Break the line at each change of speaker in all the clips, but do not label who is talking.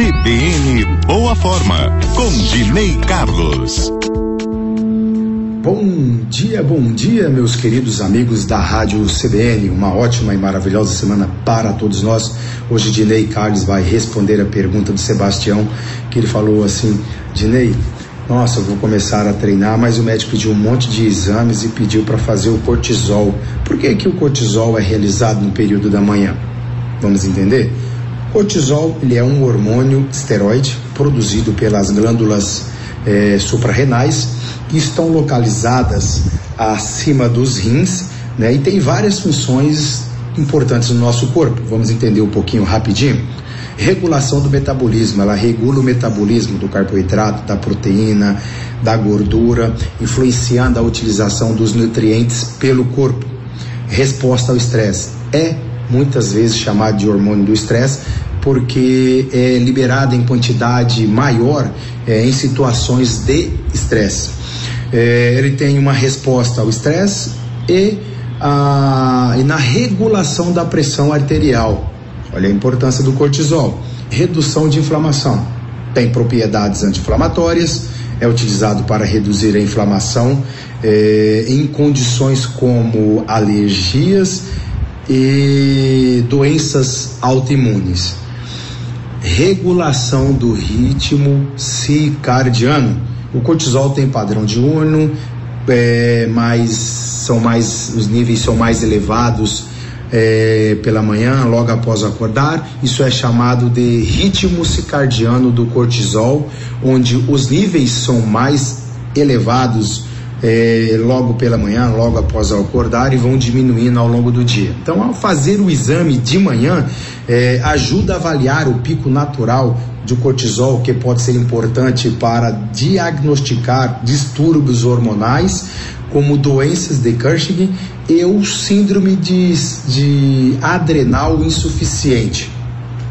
CBN Boa Forma, com Dinei Carlos.
Bom dia, bom dia, meus queridos amigos da Rádio CBN. Uma ótima e maravilhosa semana para todos nós. Hoje, Dinei Carlos vai responder a pergunta do Sebastião, que ele falou assim: Dinei, nossa, eu vou começar a treinar, mas o médico pediu um monte de exames e pediu para fazer o cortisol. Por que, que o cortisol é realizado no período da manhã? Vamos entender? Cortisol ele é um hormônio esteroide produzido pelas glândulas é, suprarrenais que estão localizadas acima dos rins né, e tem várias funções importantes no nosso corpo. Vamos entender um pouquinho rapidinho. Regulação do metabolismo, ela regula o metabolismo do carboidrato, da proteína, da gordura, influenciando a utilização dos nutrientes pelo corpo. Resposta ao estresse é muitas vezes chamado de hormônio do estresse, porque é liberado em quantidade maior é, em situações de estresse. É, ele tem uma resposta ao estresse e, a, e na regulação da pressão arterial. Olha a importância do cortisol. Redução de inflamação. Tem propriedades anti-inflamatórias, é utilizado para reduzir a inflamação é, em condições como alergias e doenças autoimunes. Regulação do ritmo circadiano. O cortisol tem padrão diurno, é, mais, são mais, os níveis são mais elevados é, pela manhã, logo após acordar. Isso é chamado de ritmo circadiano do cortisol, onde os níveis são mais elevados é, logo pela manhã, logo após acordar e vão diminuindo ao longo do dia. Então, ao fazer o exame de manhã, é, ajuda a avaliar o pico natural de cortisol, que pode ser importante para diagnosticar distúrbios hormonais, como doenças de Cushing e o síndrome de, de adrenal insuficiente.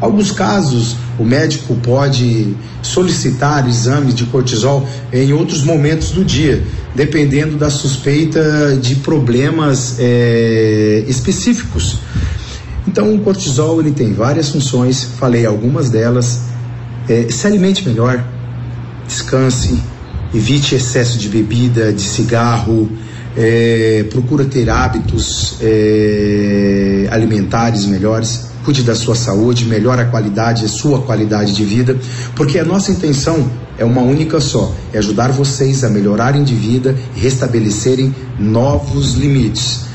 Alguns casos, o médico pode solicitar exames de cortisol em outros momentos do dia, dependendo da suspeita de problemas é, específicos. Então, o cortisol ele tem várias funções, falei algumas delas. É, se alimente melhor, descanse, evite excesso de bebida, de cigarro, é, procura ter hábitos é, alimentares melhores cuide da sua saúde, melhore a qualidade, a sua qualidade de vida, porque a nossa intenção é uma única só: é ajudar vocês a melhorarem de vida e restabelecerem novos limites.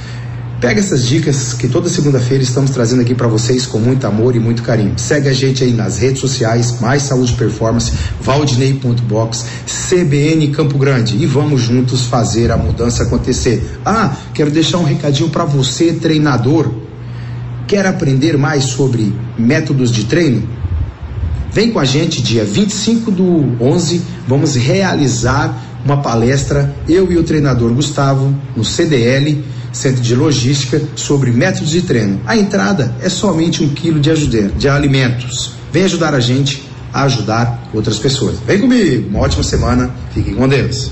Pega essas dicas que toda segunda-feira estamos trazendo aqui para vocês com muito amor e muito carinho. Segue a gente aí nas redes sociais, Mais Saúde Performance, Valdinei.box, CBN Campo Grande e vamos juntos fazer a mudança acontecer. Ah, quero deixar um recadinho para você, treinador Quer aprender mais sobre métodos de treino? Vem com a gente dia 25 do 11, vamos realizar uma palestra, eu e o treinador Gustavo, no CDL, Centro de Logística, sobre métodos de treino. A entrada é somente um quilo de, de alimentos. Vem ajudar a gente a ajudar outras pessoas. Vem comigo, uma ótima semana, fiquem com Deus.